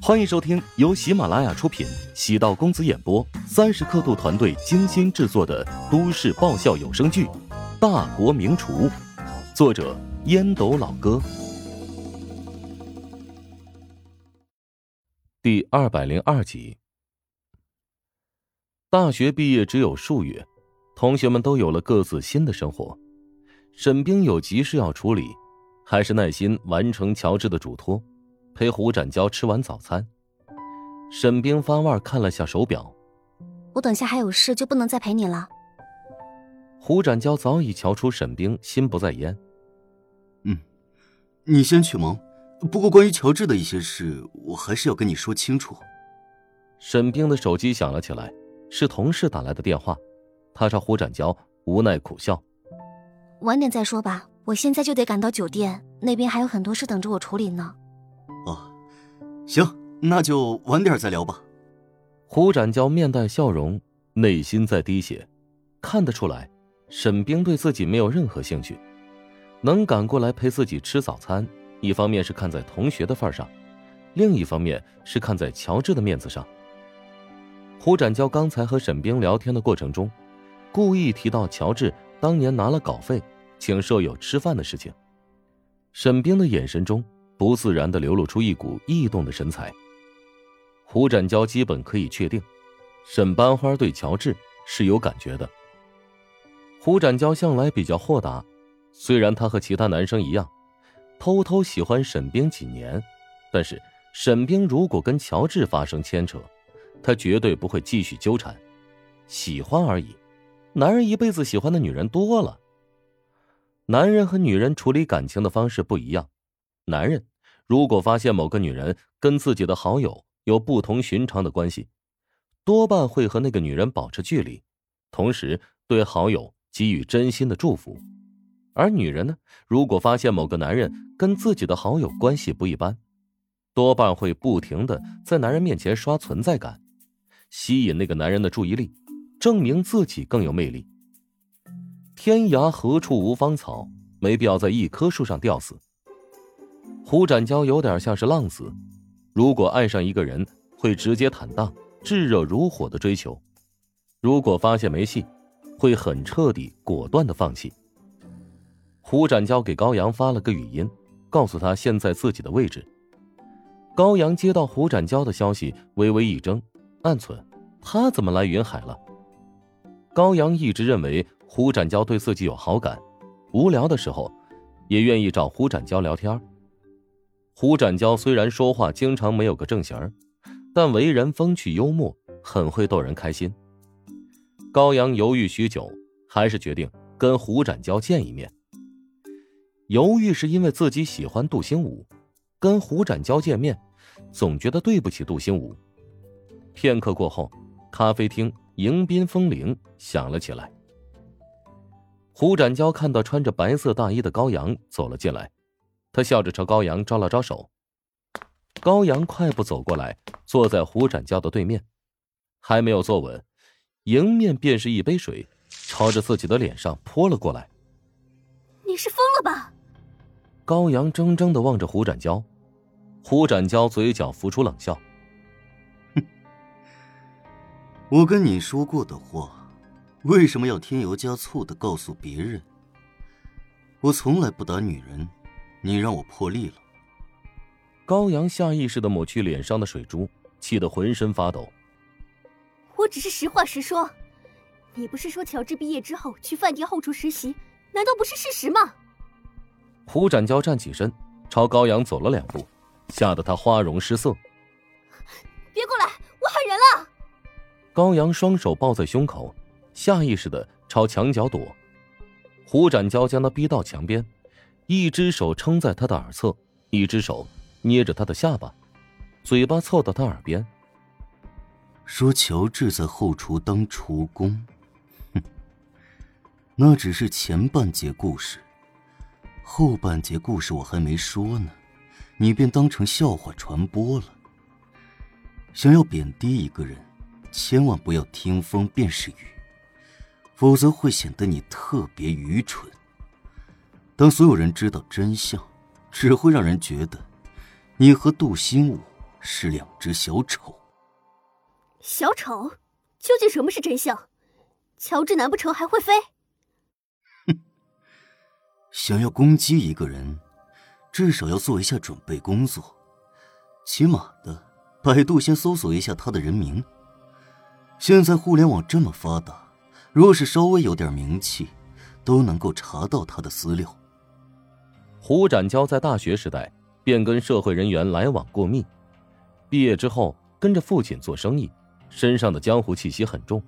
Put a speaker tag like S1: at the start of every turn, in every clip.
S1: 欢迎收听由喜马拉雅出品、喜道公子演播、三十刻度团队精心制作的都市爆笑有声剧《大国名厨》，作者烟斗老哥，第二百零二集。大学毕业只有数月，同学们都有了各自新的生活。沈冰有急事要处理，还是耐心完成乔治的嘱托。陪胡展娇吃完早餐，沈冰翻腕看了下手表，
S2: 我等下还有事，就不能再陪你了。
S1: 胡展娇早已瞧出沈冰心不在焉。
S3: 嗯，你先去忙。不过关于乔治的一些事，我还是要跟你说清楚。
S1: 沈冰的手机响了起来，是同事打来的电话，他朝胡展娇无奈苦笑：“
S2: 晚点再说吧，我现在就得赶到酒店，那边还有很多事等着我处理呢。”
S3: 行，那就晚点再聊吧。
S1: 胡展娇面带笑容，内心在滴血，看得出来，沈冰对自己没有任何兴趣。能赶过来陪自己吃早餐，一方面是看在同学的份上，另一方面是看在乔治的面子上。胡展娇刚才和沈冰聊天的过程中，故意提到乔治当年拿了稿费请舍友吃饭的事情，沈冰的眼神中。不自然的流露出一股异动的神采。胡展娇基本可以确定，沈班花对乔治是有感觉的。胡展娇向来比较豁达，虽然她和其他男生一样，偷偷喜欢沈冰几年，但是沈冰如果跟乔治发生牵扯，她绝对不会继续纠缠。喜欢而已，男人一辈子喜欢的女人多了。男人和女人处理感情的方式不一样。男人如果发现某个女人跟自己的好友有不同寻常的关系，多半会和那个女人保持距离，同时对好友给予真心的祝福。而女人呢，如果发现某个男人跟自己的好友关系不一般，多半会不停的在男人面前刷存在感，吸引那个男人的注意力，证明自己更有魅力。天涯何处无芳草，没必要在一棵树上吊死。胡展娇有点像是浪子，如果爱上一个人，会直接坦荡、炙热如火的追求；如果发现没戏，会很彻底、果断的放弃。胡展娇给高阳发了个语音，告诉他现在自己的位置。高阳接到胡展娇的消息，微微一怔，暗忖：他怎么来云海了？高阳一直认为胡展娇对自己有好感，无聊的时候，也愿意找胡展娇聊天。胡展娇虽然说话经常没有个正形但为人风趣幽默，很会逗人开心。高阳犹豫许久，还是决定跟胡展娇见一面。犹豫是因为自己喜欢杜兴武，跟胡展娇见面，总觉得对不起杜兴武。片刻过后，咖啡厅迎宾风铃响了起来。胡展娇看到穿着白色大衣的高阳走了进来。他笑着朝高阳招了招手，高阳快步走过来，坐在胡展娇的对面，还没有坐稳，迎面便是一杯水，朝着自己的脸上泼了过来。
S2: 你是疯了吧？
S1: 高阳怔怔的望着胡展娇，胡展娇嘴角浮出冷笑：“
S3: 哼，我跟你说过的话，为什么要添油加醋的告诉别人？我从来不打女人。”你让我破例了。
S1: 高阳下意识的抹去脸上的水珠，气得浑身发抖。
S2: 我只是实话实说，你不是说乔治毕业之后去饭店后厨实习，难道不是事实吗？
S1: 胡展娇站起身，朝高阳走了两步，吓得他花容失色。
S2: 别过来，我喊人了。
S1: 高阳双手抱在胸口，下意识的朝墙角躲。胡展娇将他逼到墙边。一只手撑在他的耳侧，一只手捏着他的下巴，嘴巴凑到他耳边，
S3: 说：“乔治在后厨当厨工，哼，那只是前半截故事，后半截故事我还没说呢，你便当成笑话传播了。想要贬低一个人，千万不要听风便是雨，否则会显得你特别愚蠢。”当所有人知道真相，只会让人觉得你和杜兴武是两只小丑。
S2: 小丑，究竟什么是真相？乔治难不成还会飞？
S3: 哼！想要攻击一个人，至少要做一下准备工作，起码的，百度先搜索一下他的人名。现在互联网这么发达，若是稍微有点名气，都能够查到他的资料。
S1: 胡展娇在大学时代便跟社会人员来往过密，毕业之后跟着父亲做生意，身上的江湖气息很重。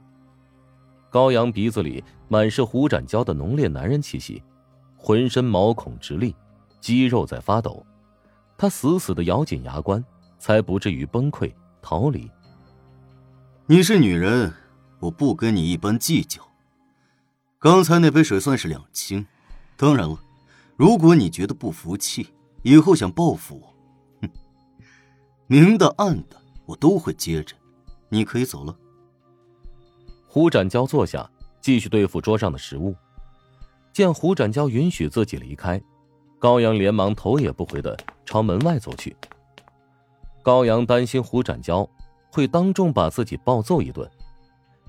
S1: 高阳鼻子里满是胡展娇的浓烈男人气息，浑身毛孔直立，肌肉在发抖，他死死的咬紧牙关，才不至于崩溃逃离。
S3: 你是女人，我不跟你一般计较。刚才那杯水算是两清，当然了，如果你觉得不服气，以后想报复我，哼，明的暗的我都会接着。你可以走了。
S1: 胡展娇坐下，继续对付桌上的食物。见胡展娇允许自己离开，高阳连忙头也不回的朝门外走去。高阳担心胡展娇。会当众把自己暴揍一顿，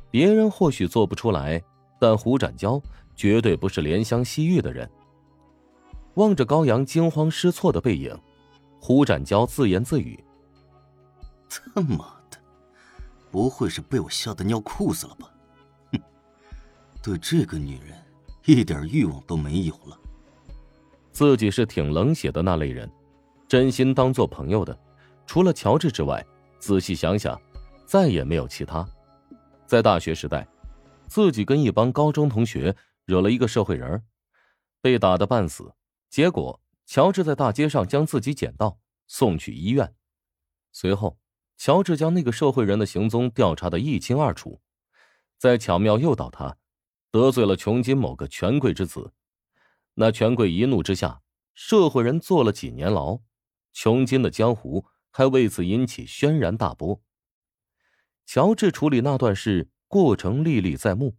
S1: 别人或许做不出来，但胡展娇绝对不是怜香惜玉的人。望着高阳惊慌失措的背影，胡展娇自言自语：“
S3: 他妈的，不会是被我吓得尿裤子了吧？哼，对这个女人一点欲望都没有了。
S1: 自己是挺冷血的那类人，真心当做朋友的，除了乔治之外。”仔细想想，再也没有其他。在大学时代，自己跟一帮高中同学惹了一个社会人，被打得半死。结果，乔治在大街上将自己捡到，送去医院。随后，乔治将那个社会人的行踪调查的一清二楚，再巧妙诱导他得罪了穷金某个权贵之子。那权贵一怒之下，社会人坐了几年牢，穷金的江湖。还为此引起轩然大波。乔治处理那段事过程历历在目，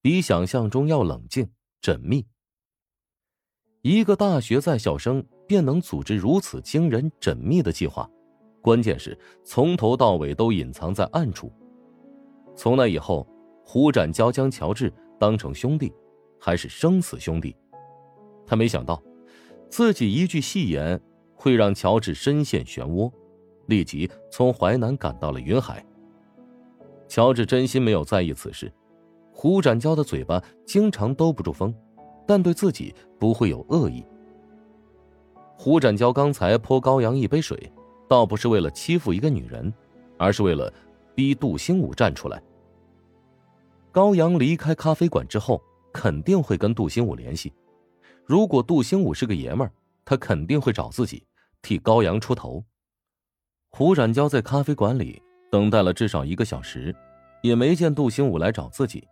S1: 比想象中要冷静缜密。一个大学在校生便能组织如此惊人缜密的计划，关键是从头到尾都隐藏在暗处。从那以后，胡展娇将乔治当成兄弟，还是生死兄弟。他没想到，自己一句戏言会让乔治深陷漩涡。立即从淮南赶到了云海。乔治真心没有在意此事，胡展娇的嘴巴经常兜不住风，但对自己不会有恶意。胡展娇刚才泼高阳一杯水，倒不是为了欺负一个女人，而是为了逼杜兴武站出来。高阳离开咖啡馆之后，肯定会跟杜兴武联系。如果杜兴武是个爷们儿，他肯定会找自己替高阳出头。胡展娇在咖啡馆里等待了至少一个小时，也没见杜兴武来找自己。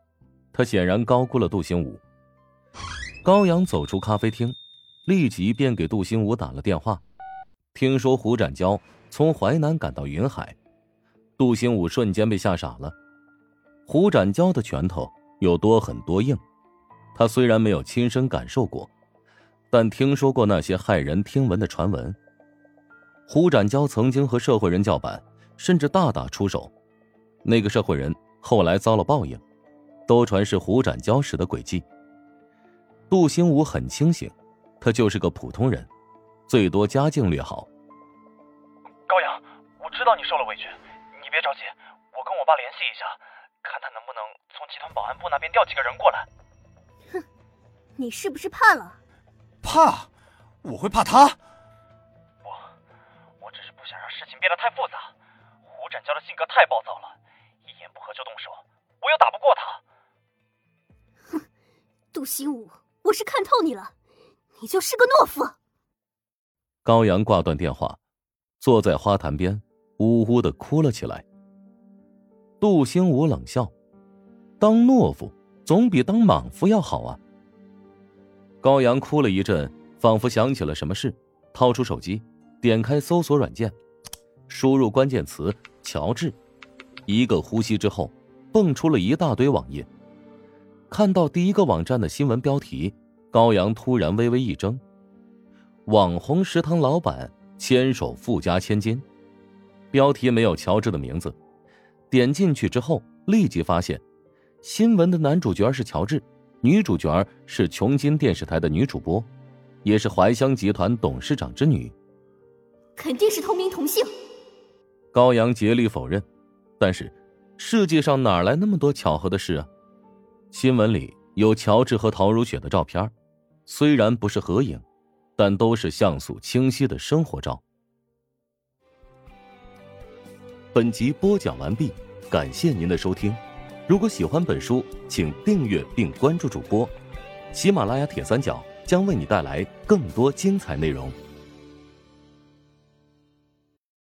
S1: 他显然高估了杜兴武。高阳走出咖啡厅，立即便给杜兴武打了电话。听说胡展娇从淮南赶到云海，杜兴武瞬间被吓傻了。胡展娇的拳头有多狠多硬？他虽然没有亲身感受过，但听说过那些骇人听闻的传闻。胡展娇曾经和社会人叫板，甚至大打出手。那个社会人后来遭了报应，都传是胡展娇使的诡计。杜兴武很清醒，他就是个普通人，最多家境略好。
S4: 高阳，我知道你受了委屈，你别着急，我跟我爸联系一下，看他能不能从集团保安部那边调几个人过来。
S2: 哼，你是不是怕了？
S4: 怕？我会怕他？我，我只是不想让事情变得太复杂，胡展娇的性格太暴躁了，一言不合就动手，我又打不过
S2: 他。哼，杜兴武，我是看透你了，你就是个懦夫。
S1: 高阳挂断电话，坐在花坛边，呜呜的哭了起来。杜兴武冷笑：“当懦夫总比当莽夫要好啊。”高阳哭了一阵，仿佛想起了什么事，掏出手机，点开搜索软件。输入关键词“乔治”，一个呼吸之后，蹦出了一大堆网页。看到第一个网站的新闻标题，高阳突然微微一怔：“网红食堂老板牵手富家千金。”标题没有乔治的名字。点进去之后，立即发现，新闻的男主角是乔治，女主角是琼金电视台的女主播，也是怀香集团董事长之女。
S2: 肯定是同名同姓。
S1: 高阳竭力否认，但是世界上哪来那么多巧合的事啊？新闻里有乔治和陶如雪的照片，虽然不是合影，但都是像素清晰的生活照。本集播讲完毕，感谢您的收听。如果喜欢本书，请订阅并关注主播。喜马拉雅铁三角将为你带来更多精彩内容。